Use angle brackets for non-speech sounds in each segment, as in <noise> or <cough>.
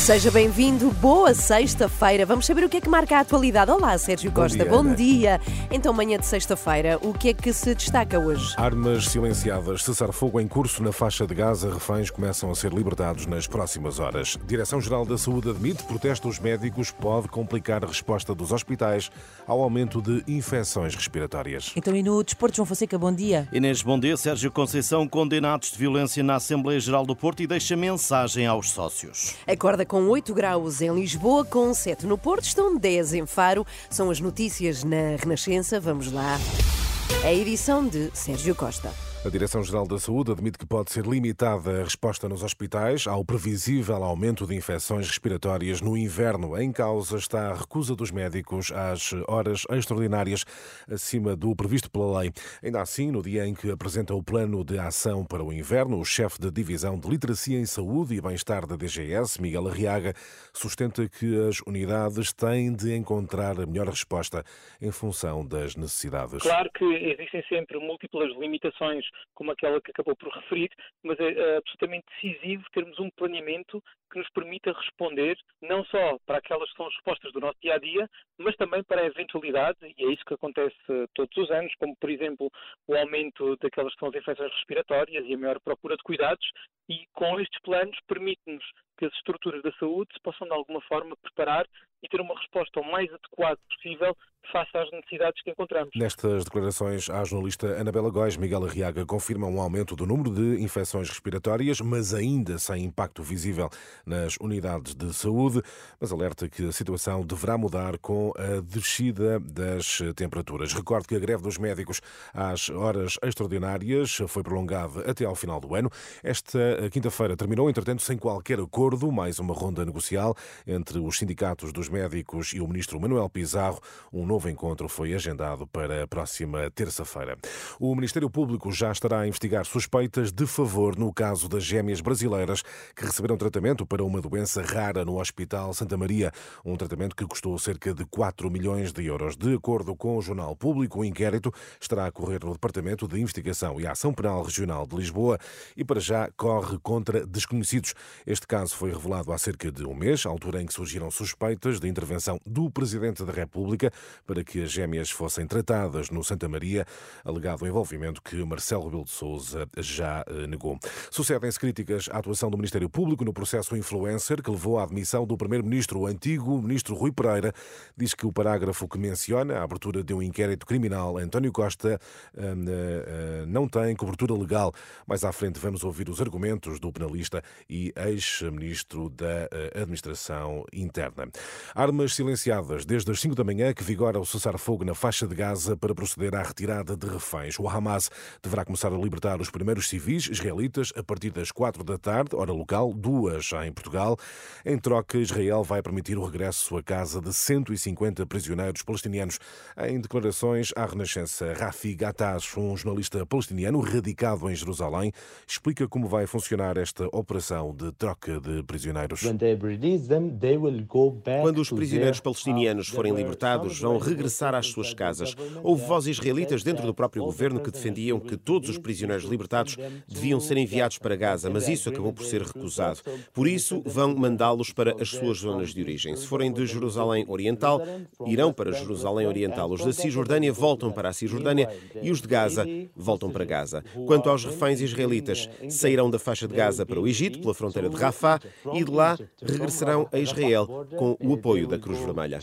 Seja bem-vindo, boa sexta-feira. Vamos saber o que é que marca a atualidade. Olá, Sérgio Bom Costa, dia, bom dia. Então, manhã de sexta-feira, o que é que se destaca hoje? Armas silenciadas, cessar fogo em curso na faixa de Gaza, reféns começam a ser libertados nas próximas horas. Direção-Geral da Saúde admite protesto dos médicos pode complicar a resposta dos hospitais ao aumento de infecções respiratórias. Então, e no Desporto, João Fonseca, bom dia. Inês, bom dia. Sérgio Conceição condena atos de violência na Assembleia Geral do Porto e deixa mensagem aos sócios. Acorda com 8 graus em Lisboa, com 7 no Porto, estão 10 em Faro. São as notícias na Renascença. Vamos lá. A edição de Sérgio Costa. A Direção-Geral da Saúde admite que pode ser limitada a resposta nos hospitais ao previsível aumento de infecções respiratórias no inverno. Em causa está a recusa dos médicos às horas extraordinárias acima do previsto pela lei. Ainda assim, no dia em que apresenta o plano de ação para o inverno, o chefe da Divisão de Literacia em Saúde e Bem-Estar da DGS, Miguel Arriaga, sustenta que as unidades têm de encontrar a melhor resposta em função das necessidades. Claro que existem sempre múltiplas limitações, como aquela que acabou por referir, mas é eh, absolutamente decisivo termos um planeamento que nos permita responder não só para aquelas que são as respostas do nosso dia a dia, mas também para a eventualidade, e é isso que acontece todos os anos, como por exemplo o aumento daquelas que são as infecções respiratórias e a maior procura de cuidados, e com estes planos permite-nos que as estruturas da saúde se possam de alguma forma preparar e ter uma resposta o mais adequada possível face às necessidades que encontramos. Nestas declarações, a jornalista Anabela Góis Miguel Arriaga confirma um aumento do número de infecções respiratórias, mas ainda sem impacto visível nas unidades de saúde, mas alerta que a situação deverá mudar com a descida das temperaturas. Recordo que a greve dos médicos às horas extraordinárias foi prolongada até ao final do ano. Esta quinta-feira terminou, entretanto, sem qualquer acordo, mais uma ronda negocial entre os sindicatos dos médicos e o ministro Manuel Pizarro. Um novo encontro foi agendado para a próxima terça-feira. O Ministério Público já estará a investigar suspeitas de favor no caso das gêmeas brasileiras que receberam tratamento para uma doença rara no Hospital Santa Maria, um tratamento que custou cerca de 4 milhões de euros. De acordo com o Jornal Público, o inquérito estará a correr no Departamento de Investigação e Ação Penal Regional de Lisboa e para já corre contra desconhecidos. Este caso foi revelado há cerca de um mês, altura em que surgiram suspeitas de intervenção do Presidente da República para que as gêmeas fossem tratadas no Santa Maria, alegado envolvimento que Marcelo Rebelo de Sousa já eh, negou. Sucedem-se críticas à atuação do Ministério Público no processo influencer que levou à admissão do Primeiro-Ministro, o antigo Ministro Rui Pereira, diz que o parágrafo que menciona a abertura de um inquérito criminal António Costa eh, eh, não tem cobertura legal. Mais à frente vamos ouvir os argumentos do penalista e ex-ministro da eh, Administração Interna. Armas silenciadas desde as 5 da manhã que vigora o cessar-fogo na faixa de Gaza para proceder à retirada de reféns. O Hamas deverá começar a libertar os primeiros civis israelitas a partir das 4 da tarde, hora local, duas em Portugal. Em troca, Israel vai permitir o regresso à casa de 150 prisioneiros palestinianos. Em declarações à Renascença, Rafi Gattaz, um jornalista palestiniano radicado em Jerusalém, explica como vai funcionar esta operação de troca de prisioneiros. Quando os prisioneiros palestinianos forem libertados, vão regressar às suas casas. Houve vozes israelitas dentro do próprio governo que defendiam que todos os prisioneiros libertados deviam ser enviados para Gaza, mas isso acabou por ser recusado. Por isso, vão mandá-los para as suas zonas de origem. Se forem de Jerusalém Oriental, irão para Jerusalém Oriental. Os da Cisjordânia voltam para a Cisjordânia e os de Gaza voltam para Gaza. Quanto aos reféns israelitas, sairão da faixa de Gaza para o Egito, pela fronteira de Rafah, e de lá regressarão a Israel com o apoio da Cruz Vermelha.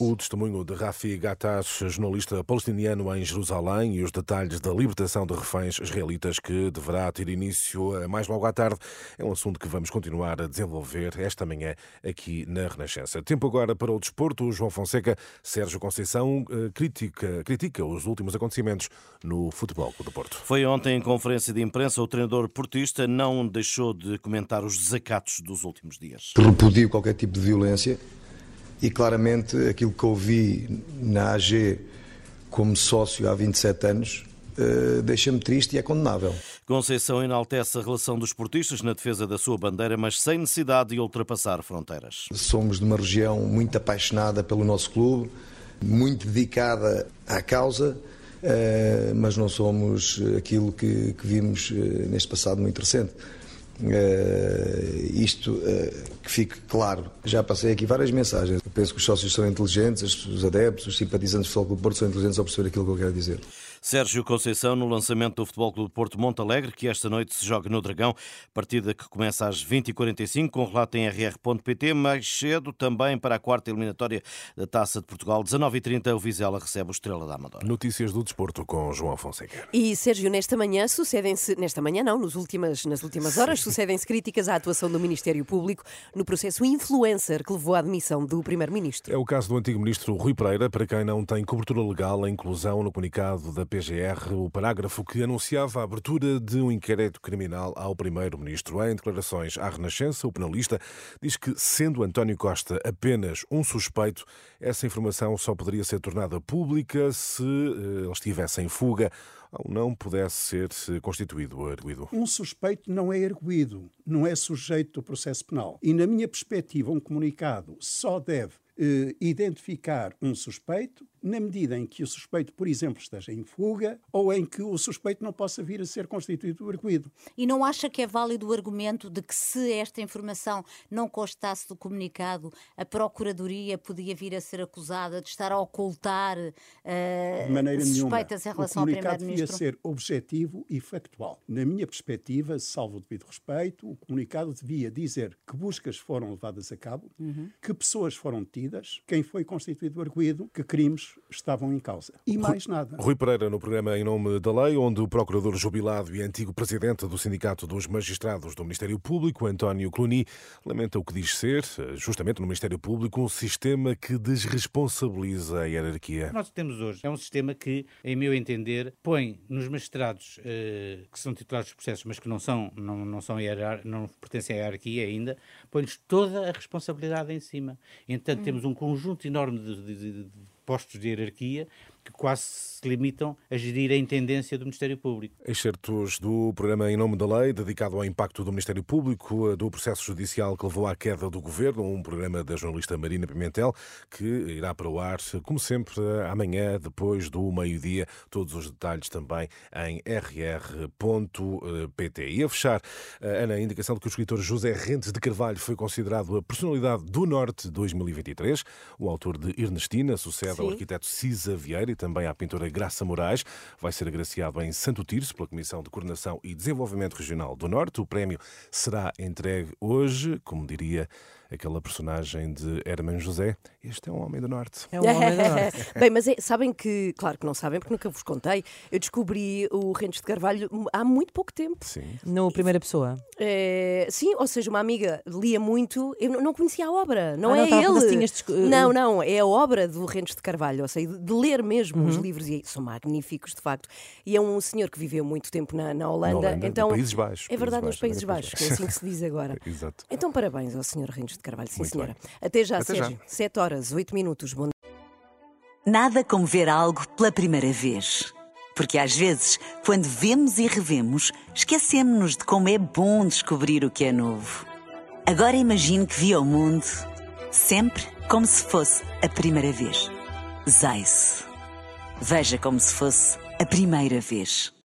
O testemunho de Rafi Gattaz, jornalista palestiniano em Jerusalém, e os detalhes da libertação de reféns israelitas que deverá ter início Lisboa, mais logo à tarde. É um assunto que vamos continuar a desenvolver esta manhã aqui na Renascença. Tempo agora para o desporto. João Fonseca, Sérgio Conceição eh, critica, critica os últimos acontecimentos no Futebol do Porto. Foi ontem em conferência de imprensa o treinador portista não deixou de comentar os desacatos dos últimos dias. Repudio qualquer tipo de violência e claramente aquilo que ouvi na AG como sócio há 27 anos deixa-me triste e é condenável. Conceição enaltece a relação dos portistas na defesa da sua bandeira, mas sem necessidade de ultrapassar fronteiras. Somos de uma região muito apaixonada pelo nosso clube, muito dedicada à causa, uh, mas não somos aquilo que, vimos uh, neste passado muito recente. Uh, isto uh, que fique claro. Já passei aqui várias mensagens. Eu penso que os sócios são inteligentes, os adeptos, os simpatizantes do Futebol Clube Porto são inteligentes ao perceber aquilo que eu quero dizer. Sérgio Conceição no lançamento do Futebol Clube Porto Monte Alegre, que esta noite se joga no Dragão, partida que começa às 20h45, com relato em rr.pt, mais cedo também para a quarta eliminatória da Taça de Portugal, 19h30, o Vizela recebe o Estrela da Amadora. Notícias do desporto com João Fonseca. E Sérgio, nesta manhã sucedem-se, nesta manhã não, nos últimas, nas últimas horas, sucedem-se críticas à atuação do Ministério Público no processo influencer que levou à admissão do Primeiro-Ministro. É o caso do antigo Ministro Rui Pereira, para quem não tem cobertura legal a inclusão no comunicado da PGR, o parágrafo que anunciava a abertura de um inquérito criminal ao Primeiro-Ministro. Em declarações à Renascença, o penalista diz que, sendo António Costa apenas um suspeito, essa informação só poderia ser tornada pública se eh, ele estivesse em fuga ou não pudesse ser constituído arguído. Um suspeito não é arguído, não é sujeito do processo penal. E, na minha perspectiva, um comunicado só deve eh, identificar um suspeito na medida em que o suspeito, por exemplo, esteja em fuga ou em que o suspeito não possa vir a ser constituído arguído. E não acha que é válido o argumento de que se esta informação não constasse do comunicado, a Procuradoria podia vir a ser acusada de estar a ocultar uh, de maneira suspeitas nenhuma. em relação ao Primeiro-Ministro? O comunicado devia ser objetivo e factual. Na minha perspectiva, salvo o devido respeito, o comunicado devia dizer que buscas foram levadas a cabo, uhum. que pessoas foram detidas, quem foi constituído arguído, que crimes estavam em causa. E mais nada. Rui Pereira, no programa Em Nome da Lei, onde o procurador jubilado e antigo presidente do Sindicato dos Magistrados do Ministério Público, António Cluny, lamenta o que diz ser, justamente no Ministério Público, um sistema que desresponsabiliza a hierarquia. Nós temos hoje é um sistema que, em meu entender, põe nos magistrados eh, que são titulares dos processos, mas que não são, não, não são hierar, não pertencem à hierarquia ainda, põe-lhes toda a responsabilidade em cima. Entanto, hum. temos um conjunto enorme de, de, de postos de hierarquia que quase se limitam a gerir a intendência do Ministério Público. Excertos do programa Em Nome da Lei, dedicado ao impacto do Ministério Público, do processo judicial que levou à queda do governo, um programa da jornalista Marina Pimentel, que irá para o ar, como sempre, amanhã, depois do meio-dia. Todos os detalhes também em rr.pt. E a fechar, Ana, a indicação de que o escritor José Rentes de Carvalho foi considerado a personalidade do Norte 2023. O autor de Ernestina sucede Sim. ao arquiteto Cisa Vieira também à pintora Graça Moraes. Vai ser agraciado em Santo Tirso pela Comissão de Coordenação e Desenvolvimento Regional do Norte. O prémio será entregue hoje, como diria aquela personagem de Herman José. Este é um homem do Norte. É um homem do Norte. <laughs> Bem, mas é, sabem que, claro que não sabem, porque nunca vos contei, eu descobri o Rentes de Carvalho há muito pouco tempo. Sim. No primeira pessoa? É, sim, ou seja, uma amiga lia muito, eu não conhecia a obra, não ah, é não, ele. Tinhas... Não, não, é a obra do Rentes de Carvalho, ou seja, de ler mesmo uhum. os livros, e são magníficos, de facto. E é um senhor que viveu muito tempo na, na Holanda. Na Holanda então, Países Baixos. É verdade, Países nos Países Baixos, Baixos, que é assim que se diz agora. <laughs> Exato. Então, parabéns ao senhor Rentes de Carvalho, sim, muito senhora. Bem. Até já, Até Sérgio. Já. 7 horas, 8 minutos. Bom Nada como ver algo pela primeira vez. Porque às vezes, quando vemos e revemos, esquecemos-nos de como é bom descobrir o que é novo. Agora imagine que viu o mundo sempre como se fosse a primeira vez. Zais. Veja como se fosse a primeira vez.